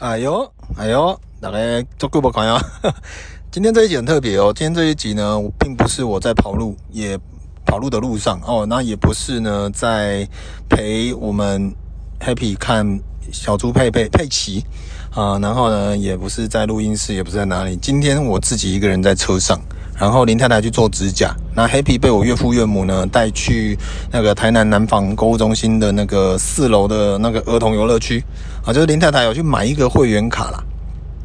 哎呦，哎呦，大家做久没看呀！今天这一集很特别哦。今天这一集呢，我并不是我在跑路，也跑路的路上哦。那也不是呢，在陪我们 Happy 看小猪佩佩佩奇啊。然后呢，也不是在录音室，也不是在哪里。今天我自己一个人在车上，然后林太太去做指甲。那 Happy 被我岳父岳母呢带去那个台南南纺购物中心的那个四楼的那个儿童游乐区。啊，就是林太太有去买一个会员卡啦。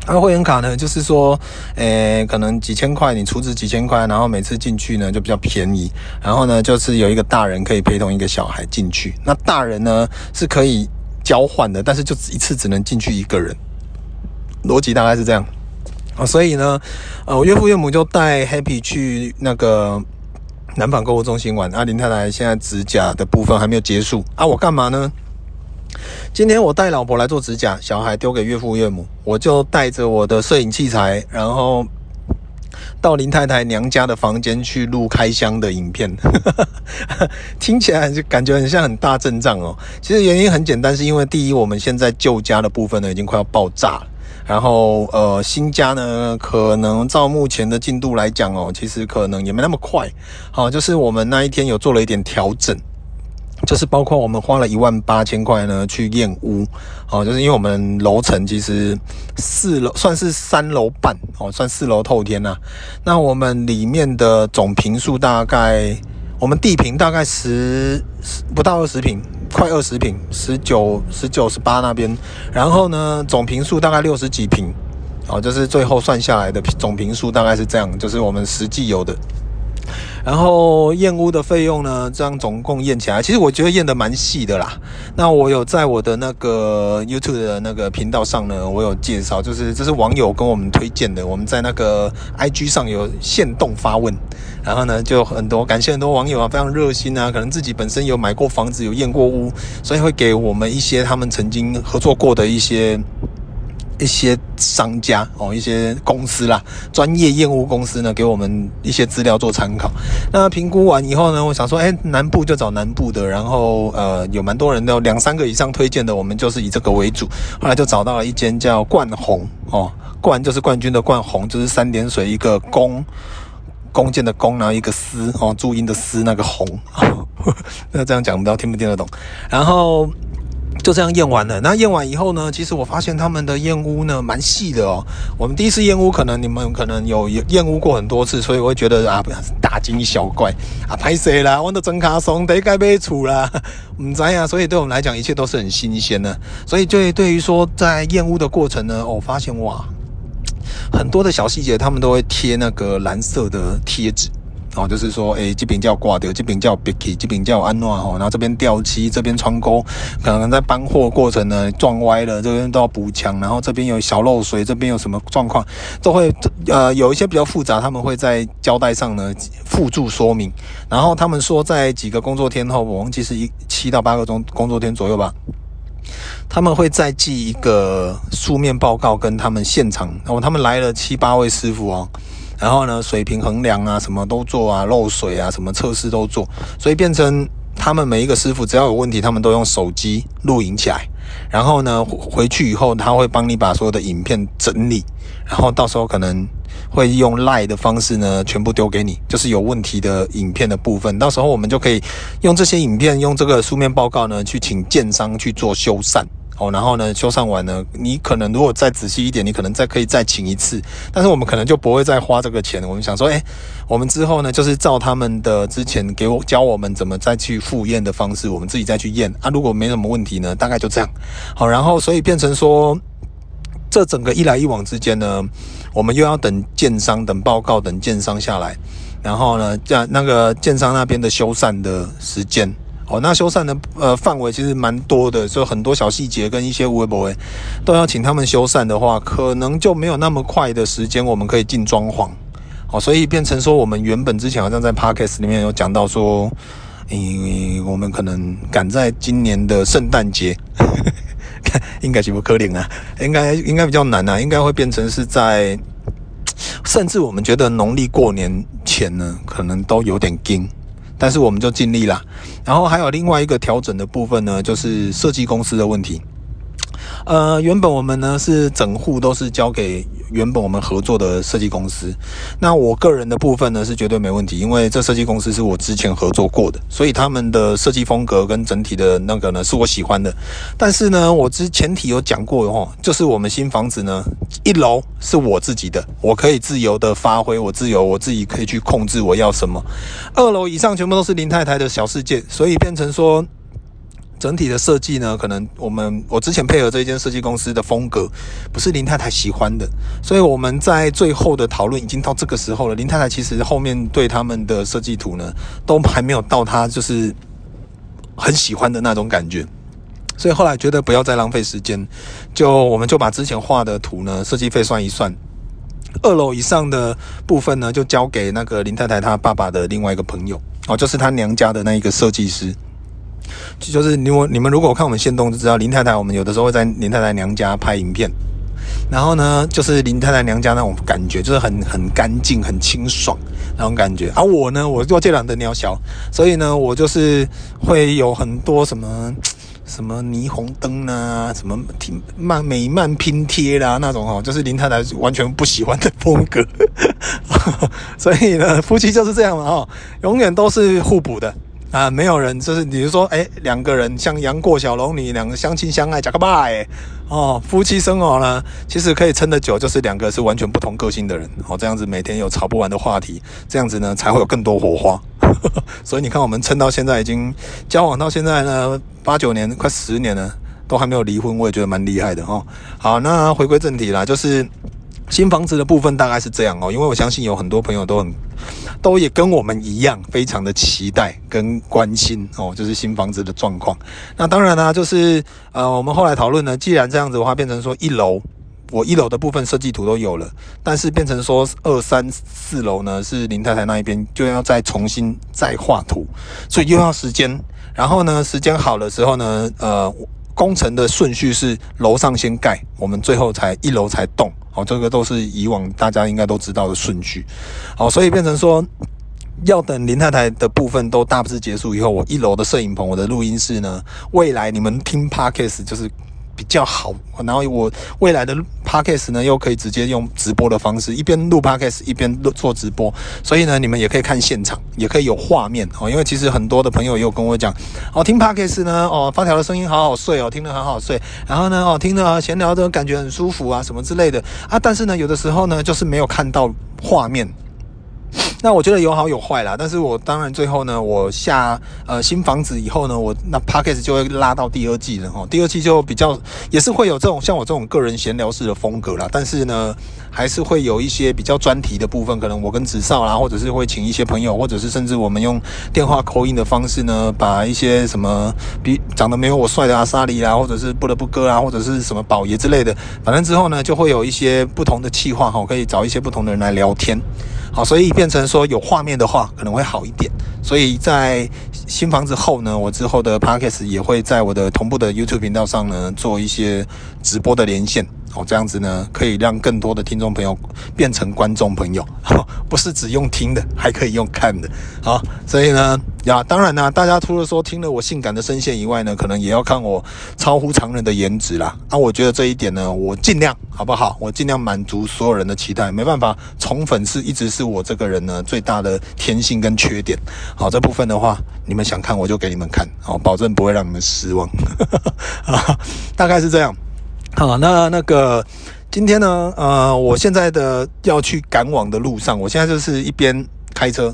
那、啊、会员卡呢，就是说，诶、可能几千块，你储值几千块，然后每次进去呢就比较便宜。然后呢，就是有一个大人可以陪同一个小孩进去。那大人呢是可以交换的，但是就一次只能进去一个人。逻辑大概是这样。啊，所以呢，呃，我岳父岳母就带 Happy 去那个南纺购物中心玩。啊，林太太现在指甲的部分还没有结束。啊，我干嘛呢？今天我带老婆来做指甲，小孩丢给岳父岳母，我就带着我的摄影器材，然后到林太太娘家的房间去录开箱的影片。听起来就感觉很像很大阵仗哦。其实原因很简单，是因为第一，我们现在旧家的部分呢已经快要爆炸了，然后呃新家呢可能照目前的进度来讲哦，其实可能也没那么快。好，就是我们那一天有做了一点调整。就是包括我们花了一万八千块呢去验屋，哦，就是因为我们楼层其实四楼算是三楼半哦，算四楼透天呐。那我们里面的总坪数大概，我们地坪大概十不到二十平，快二十平，十九十九十八那边。然后呢，总平数大概六十几平，哦，就是最后算下来的总平数大概是这样，就是我们实际有的。然后验屋的费用呢？这样总共验起来，其实我觉得验得蛮细的啦。那我有在我的那个 YouTube 的那个频道上呢，我有介绍，就是这是网友跟我们推荐的。我们在那个 IG 上有限动发问，然后呢就很多感谢很多网友啊，非常热心啊，可能自己本身有买过房子，有验过屋，所以会给我们一些他们曾经合作过的一些。一些商家哦，一些公司啦，专业验屋公司呢，给我们一些资料做参考。那评估完以后呢，我想说，哎，南部就找南部的，然后呃，有蛮多人都两三个以上推荐的，我们就是以这个为主。后来就找到了一间叫冠宏哦，冠就是冠军的冠，宏就是三点水一个弓，弓箭的弓，然后一个丝哦，注音的丝那个宏。那这样讲不知道听不听得懂？然后。就这样验完了。那验完以后呢，其实我发现他们的验屋呢蛮细的哦。我们第一次验屋，可能你们可能有验屋过很多次，所以我会觉得啊，不要大惊小怪啊，拍谁啦，我的真卡松得该被处啦，唔知啊。所以对我们来讲，一切都是很新鲜的。所以对对于说在验屋的过程呢，我发现哇，很多的小细节，他们都会贴那个蓝色的贴纸。哦，就是说，诶，这边叫挂掉，这边叫 Bicky，这边叫安诺哈，然后这边掉漆，这边穿钩，可能在搬货过程呢撞歪了，这边都要补墙，然后这边有小漏水，这边有什么状况，都会呃有一些比较复杂，他们会在胶带上呢附注说明，然后他们说在几个工作天后，我忘记是一七到八个钟工作天左右吧，他们会再寄一个书面报告跟他们现场，然后他们来了七八位师傅哦。然后呢，水平衡量啊，什么都做啊，漏水啊，什么测试都做，所以变成他们每一个师傅只要有问题，他们都用手机录影起来，然后呢回去以后，他会帮你把所有的影片整理，然后到时候可能会用 Line 的方式呢，全部丢给你，就是有问题的影片的部分，到时候我们就可以用这些影片，用这个书面报告呢，去请建商去做修缮。哦，然后呢，修缮完呢，你可能如果再仔细一点，你可能再可以再请一次，但是我们可能就不会再花这个钱。我们想说，诶，我们之后呢，就是照他们的之前给我教我们怎么再去复验的方式，我们自己再去验啊。如果没什么问题呢，大概就这样。好，然后所以变成说，这整个一来一往之间呢，我们又要等建商、等报告、等建商下来，然后呢，在那个建商那边的修缮的时间。哦，那修缮的呃范围其实蛮多的，就很多小细节跟一些微博都要请他们修缮的话，可能就没有那么快的时间我们可以进装潢。哦，所以变成说我们原本之前好像在 Podcast 里面有讲到说，嗯，我们可能赶在今年的圣诞节，应该是不可能啊，应该应该比较难啊，应该会变成是在，甚至我们觉得农历过年前呢，可能都有点惊。但是我们就尽力啦，然后还有另外一个调整的部分呢，就是设计公司的问题。呃，原本我们呢是整户都是交给原本我们合作的设计公司。那我个人的部分呢是绝对没问题，因为这设计公司是我之前合作过的，所以他们的设计风格跟整体的那个呢是我喜欢的。但是呢，我之前提有讲过哦，就是我们新房子呢，一楼是我自己的，我可以自由的发挥，我自由，我自己可以去控制我要什么。二楼以上全部都是林太太的小世界，所以变成说。整体的设计呢，可能我们我之前配合这一间设计公司的风格，不是林太太喜欢的，所以我们在最后的讨论已经到这个时候了。林太太其实后面对他们的设计图呢，都还没有到她就是很喜欢的那种感觉，所以后来觉得不要再浪费时间，就我们就把之前画的图呢，设计费算一算，二楼以上的部分呢，就交给那个林太太她爸爸的另外一个朋友哦，就是她娘家的那一个设计师。就是你我你们如果看我们限动就知道林太太，我们有的时候会在林太太娘家拍影片，然后呢，就是林太太娘家那种感觉，就是很很干净、很清爽那种感觉。而、我呢，我做这两的鸟小，所以呢，我就是会有很多什么什么霓虹灯啊，什么挺慢美漫拼贴啦那种哦，就是林太太完全不喜欢的风格。所以呢，夫妻就是这样嘛哦，永远都是互补的。啊，没有人就是，比如说，哎，两个人像杨过小龙女，两个相亲相爱，讲个爸哎，哦，夫妻生活呢，其实可以撑得久，就是两个是完全不同个性的人，哦，这样子每天有吵不完的话题，这样子呢才会有更多火花。所以你看，我们撑到现在已经交往到现在呢，八九年，快十年了，都还没有离婚，我也觉得蛮厉害的哦。好，那回归正题啦，就是。新房子的部分大概是这样哦，因为我相信有很多朋友都很，都也跟我们一样，非常的期待跟关心哦，就是新房子的状况。那当然呢、就是呃，我们后来讨论呢，既然这样子的话，变成说一楼，我一楼的部分设计图都有了，但是变成说二三四楼呢，是林太太那一边就要再重新再画图，所以又要时间。然后呢，时间好的时候呢，呃。工程的顺序是楼上先盖，我们最后才一楼才动。哦，这个都是以往大家应该都知道的顺序。好，所以变成说，要等林太太的部分都大致结束以后，我一楼的摄影棚、我的录音室呢，未来你们听 Podcast 就是。比较好，然后我未来的 podcast 呢，又可以直接用直播的方式，一边录 podcast 一边做直播，所以呢，你们也可以看现场，也可以有画面哦。因为其实很多的朋友也有跟我讲，哦，听 podcast 呢，哦，发条的声音好好睡哦，听得很好睡，然后呢，哦，听得闲聊的感觉很舒服啊，什么之类的啊。但是呢，有的时候呢，就是没有看到画面。那我觉得有好有坏啦，但是我当然最后呢，我下呃新房子以后呢，我那 Podcast 就会拉到第二季了哈，第二季就比较也是会有这种像我这种个人闲聊式的风格啦，但是呢，还是会有一些比较专题的部分，可能我跟子少啦，或者是会请一些朋友，或者是甚至我们用电话口音的方式呢，把一些什么比长得没有我帅的阿莎莉啦，或者是不得不哥啊，或者是什么宝爷之类的，反正之后呢，就会有一些不同的企划哈，可以找一些不同的人来聊天。好，所以变成说有画面的话，可能会好一点。所以在新房子后呢，我之后的 Podcast 也会在我的同步的 YouTube 频道上呢，做一些直播的连线。哦，这样子呢，可以让更多的听众朋友变成观众朋友，不是只用听的，还可以用看的。好，所以呢，呀，当然呢，大家除了说听了我性感的声线以外呢，可能也要看我超乎常人的颜值啦。那、啊、我觉得这一点呢，我尽量，好不好？我尽量满足所有人的期待。没办法，宠粉丝一直是我这个人呢最大的天性跟缺点。好，这部分的话，你们想看我就给你们看，好，保证不会让你们失望。大概是这样。好，那那个今天呢，呃，我现在的要去赶往的路上，我现在就是一边开车，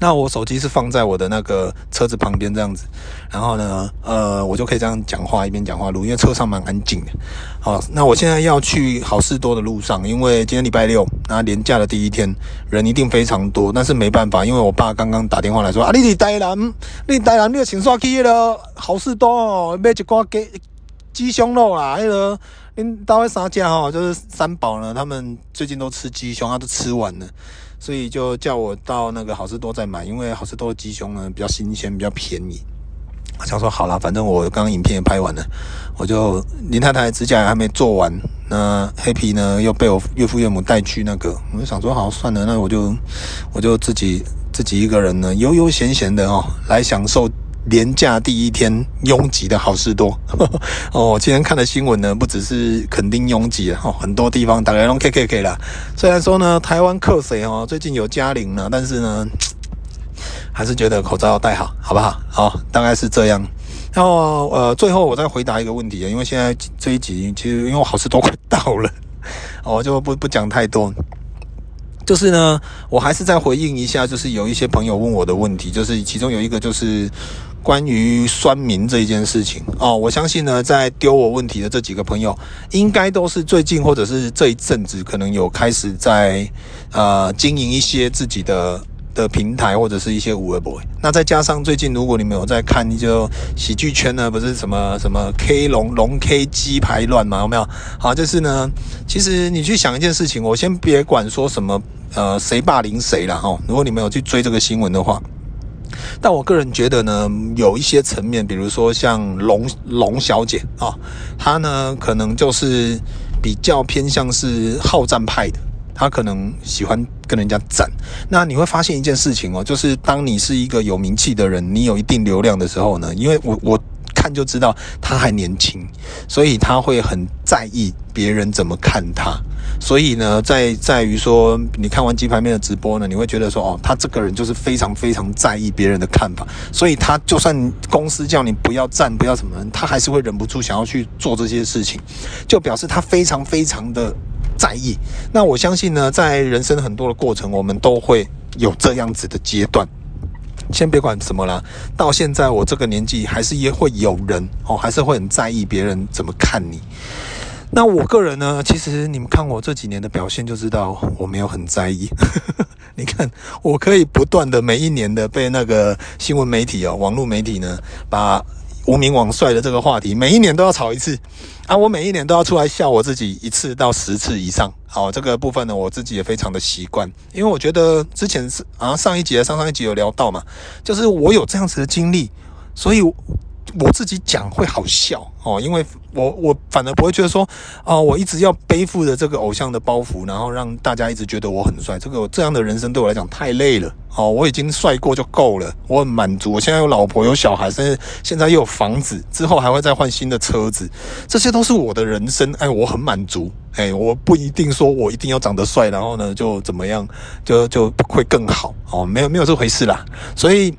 那我手机是放在我的那个车子旁边这样子，然后呢，呃，我就可以这样讲话一边讲话录，因为车上蛮安静的。好，那我现在要去好事多的路上，因为今天礼拜六，那连假的第一天，人一定非常多，但是没办法，因为我爸刚刚打电话来说啊，你台南，你台南，你要请刷去了好事多哦，买一挂给。鸡胸肉啦，那个恁大卫三家哈，就是三宝呢，他们最近都吃鸡胸，他都吃完了，所以就叫我到那个好事多再买，因为好事多的鸡胸呢比较新鲜，比较便宜。我想说好啦，反正我刚刚影片也拍完了，我就林太太指甲还没做完，那黑皮呢又被我岳父岳母带去那个，我就想说好算了，那我就我就自己自己一个人呢悠悠闲闲的哦来享受。连假第一天拥挤的好事多 哦。今天看的新闻呢，不只是肯定拥挤哦，很多地方大概都 K K K 了。虽然说呢，台湾客谁哦，最近有加零了，但是呢，还是觉得口罩要戴好，好不好？好，大概是这样。然后呃，最后我再回答一个问题，因为现在这一集其实因为我好事多快到了，我 就不不讲太多。就是呢，我还是再回应一下，就是有一些朋友问我的问题，就是其中有一个就是关于酸民这一件事情哦。我相信呢，在丢我问题的这几个朋友，应该都是最近或者是这一阵子可能有开始在呃经营一些自己的。的平台或者是一些五微博，那再加上最近，如果你们有在看，就喜剧圈呢，不是什么什么 K 龙龙 K 鸡排乱嘛，有没有？好，就是呢，其实你去想一件事情，我先别管说什么呃谁霸凌谁了哈。如果你们有去追这个新闻的话，但我个人觉得呢，有一些层面，比如说像龙龙小姐啊，她呢可能就是比较偏向是好战派的。她可能喜欢跟人家战，那你会发现一件事情哦，就是当你是一个有名气的人，你有一定流量的时候呢，因为我我看就知道他还年轻，所以他会很在意别人怎么看他，所以呢，在在于说你看完鸡排妹的直播呢，你会觉得说哦，他这个人就是非常非常在意别人的看法，所以他就算公司叫你不要战，不要什么，他还是会忍不住想要去做这些事情，就表示他非常非常的。在意，那我相信呢，在人生很多的过程，我们都会有这样子的阶段。先别管什么啦，到现在我这个年纪，还是也会有人哦，还是会很在意别人怎么看你。那我个人呢，其实你们看我这几年的表现就知道，我没有很在意。你看，我可以不断的每一年的被那个新闻媒体哦，网络媒体呢，把。无名网帅的这个话题，每一年都要炒一次啊！我每一年都要出来笑我自己一次到十次以上。好，这个部分呢，我自己也非常的习惯，因为我觉得之前是啊，上一集上上一集有聊到嘛，就是我有这样子的经历，所以。我自己讲会好笑哦，因为我我反而不会觉得说，哦，我一直要背负着这个偶像的包袱，然后让大家一直觉得我很帅，这个这样的人生对我来讲太累了哦。我已经帅过就够了，我很满足。我现在有老婆有小孩，甚至现在又有房子，之后还会再换新的车子，这些都是我的人生。哎，我很满足。哎，我不一定说我一定要长得帅，然后呢就怎么样，就就会更好哦，没有没有这回事啦。所以。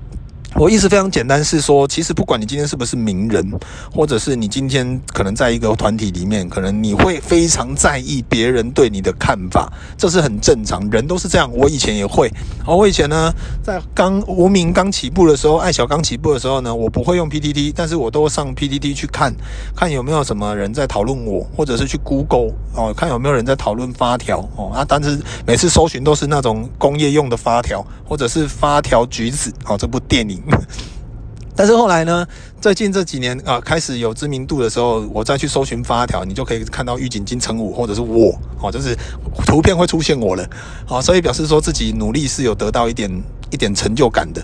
我意思非常简单，是说，其实不管你今天是不是名人，或者是你今天可能在一个团体里面，可能你会非常在意别人对你的看法，这是很正常，人都是这样。我以前也会，哦，我以前呢，在刚无名刚起步的时候，爱小刚起步的时候呢，我不会用 PTT，但是我都上 PTT 去看看有没有什么人在讨论我，或者是去 Google 哦，看有没有人在讨论发条哦啊，但是每次搜寻都是那种工业用的发条，或者是发条橘子哦，这部电影。但是后来呢，最近这几年啊，开始有知名度的时候，我再去搜寻发条，你就可以看到预警金城武或者是我哦，就是图片会出现我了，好，所以表示说自己努力是有得到一点一点成就感的。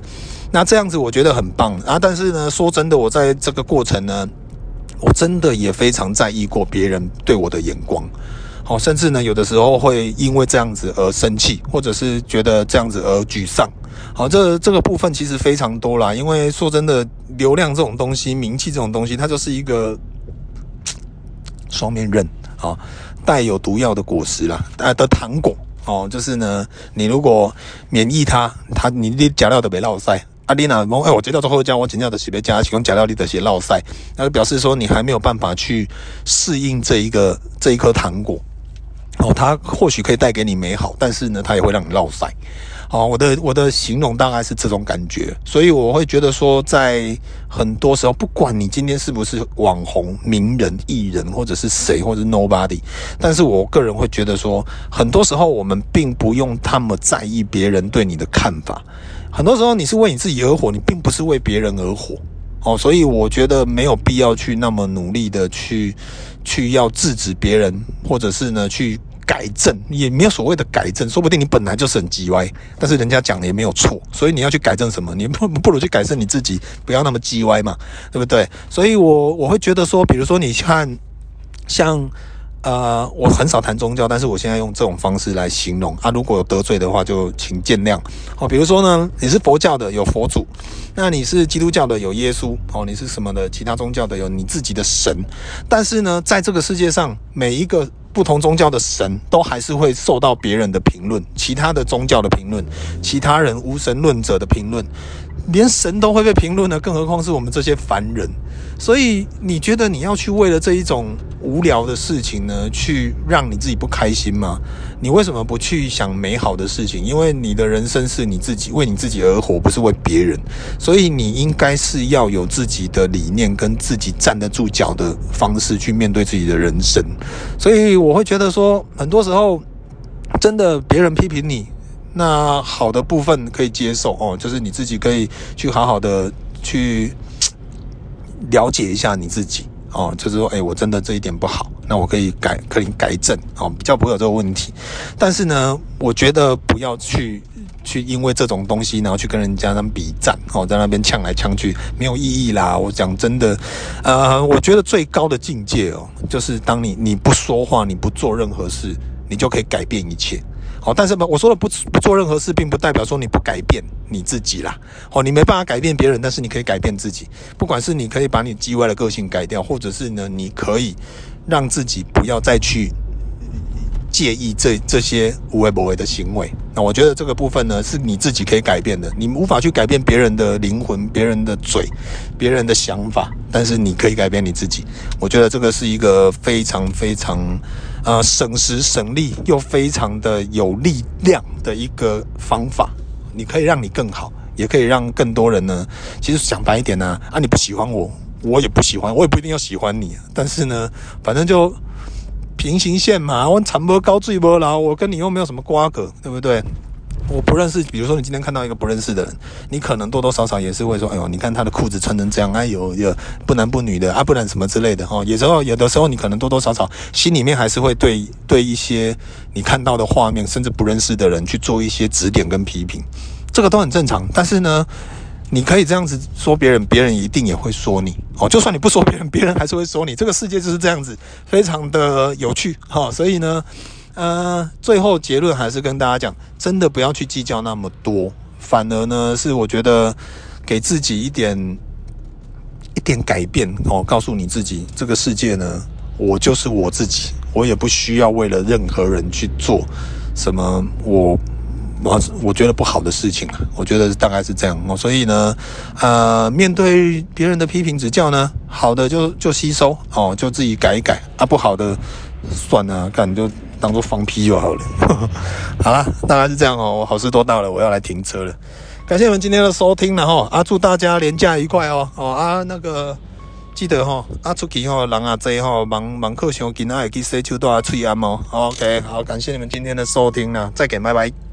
那这样子我觉得很棒啊。但是呢，说真的，我在这个过程呢，我真的也非常在意过别人对我的眼光，好，甚至呢，有的时候会因为这样子而生气，或者是觉得这样子而沮丧。好，这这个部分其实非常多啦，因为说真的，流量这种东西，名气这种东西，它就是一个双面刃啊，带有毒药的果实啦，呃的糖果哦，就是呢，你如果免疫它，它你你假料都别落赛。阿丽娜，哎，我接到之后讲，我剪掉的是别加，提供假料里的些落赛，那就表示说你还没有办法去适应这一个这一颗糖果哦，它或许可以带给你美好，但是呢，它也会让你落赛。好，我的我的形容大概是这种感觉，所以我会觉得说，在很多时候，不管你今天是不是网红、名人、艺人，或者是谁，或者是 nobody，但是我个人会觉得说，很多时候我们并不用那么在意别人对你的看法。很多时候你是为你自己而活，你并不是为别人而活。哦，所以我觉得没有必要去那么努力的去去要制止别人，或者是呢去。改正也没有所谓的改正，说不定你本来就是很叽歪，但是人家讲的也没有错，所以你要去改正什么？你不不如去改正你自己，不要那么叽歪嘛，对不对？所以我我会觉得说，比如说你看，像呃，我很少谈宗教，但是我现在用这种方式来形容啊。如果有得罪的话，就请见谅。哦，比如说呢，你是佛教的，有佛祖；那你是基督教的，有耶稣。哦，你是什么的？其他宗教的，有你自己的神。但是呢，在这个世界上，每一个不同宗教的神，都还是会受到别人的评论，其他的宗教的评论，其他人无神论者的评论。连神都会被评论的，更何况是我们这些凡人。所以你觉得你要去为了这一种无聊的事情呢，去让你自己不开心吗？你为什么不去想美好的事情？因为你的人生是你自己为你自己而活，不是为别人。所以你应该是要有自己的理念，跟自己站得住脚的方式去面对自己的人生。所以我会觉得说，很多时候真的别人批评你。那好的部分可以接受哦，就是你自己可以去好好的去了解一下你自己哦，就是说，哎，我真的这一点不好，那我可以改，可以改正哦，比较不会有这个问题。但是呢，我觉得不要去去因为这种东西，然后去跟人家那比战哦，在那边呛来呛去，没有意义啦。我讲真的，呃，我觉得最高的境界哦，就是当你你不说话，你不做任何事，你就可以改变一切。哦，但是我说的不不做任何事，并不代表说你不改变你自己啦。哦，你没办法改变别人，但是你可以改变自己。不管是你可以把你叽歪的个性改掉，或者是呢，你可以让自己不要再去介意这这些无为不为的行为。那我觉得这个部分呢，是你自己可以改变的。你无法去改变别人的灵魂、别人的嘴、别人的想法，但是你可以改变你自己。我觉得这个是一个非常非常。呃，省时省力又非常的有力量的一个方法，你可以让你更好，也可以让更多人呢。其实讲白一点呢，啊，啊，你不喜欢我，我也不喜欢，我也不一定要喜欢你。但是呢，反正就平行线嘛，我长波高坠波，然后我跟你又没有什么瓜葛，对不对？我不认识，比如说你今天看到一个不认识的人，你可能多多少少也是会说，哎呦，你看他的裤子穿成这样，哎呦，有不男不女的啊，不然什么之类的哈。有时候有的时候你可能多多少少心里面还是会对对一些你看到的画面，甚至不认识的人去做一些指点跟批评，这个都很正常。但是呢，你可以这样子说别人，别人一定也会说你哦。就算你不说别人，别人还是会说你。这个世界就是这样子，非常的有趣哈。所以呢。呃，最后结论还是跟大家讲，真的不要去计较那么多，反而呢是我觉得给自己一点一点改变哦，告诉你自己，这个世界呢，我就是我自己，我也不需要为了任何人去做什么我我我觉得不好的事情了。我觉得大概是这样哦，所以呢，呃，面对别人的批评指教呢，好的就就吸收哦，就自己改一改啊，不好的算了，干就。当做放屁就好了。好了，大概是这样哦。我好事多到了，我要来停车了。感谢你们今天的收听了哈。啊，祝大家连假愉快哦。哦啊，那个记得哈，啊出去哈，人啊多哈，忙忙课上，今仔会去洗手，多啊吹安哦。OK，好，感谢你们今天的收听了，再见，拜拜。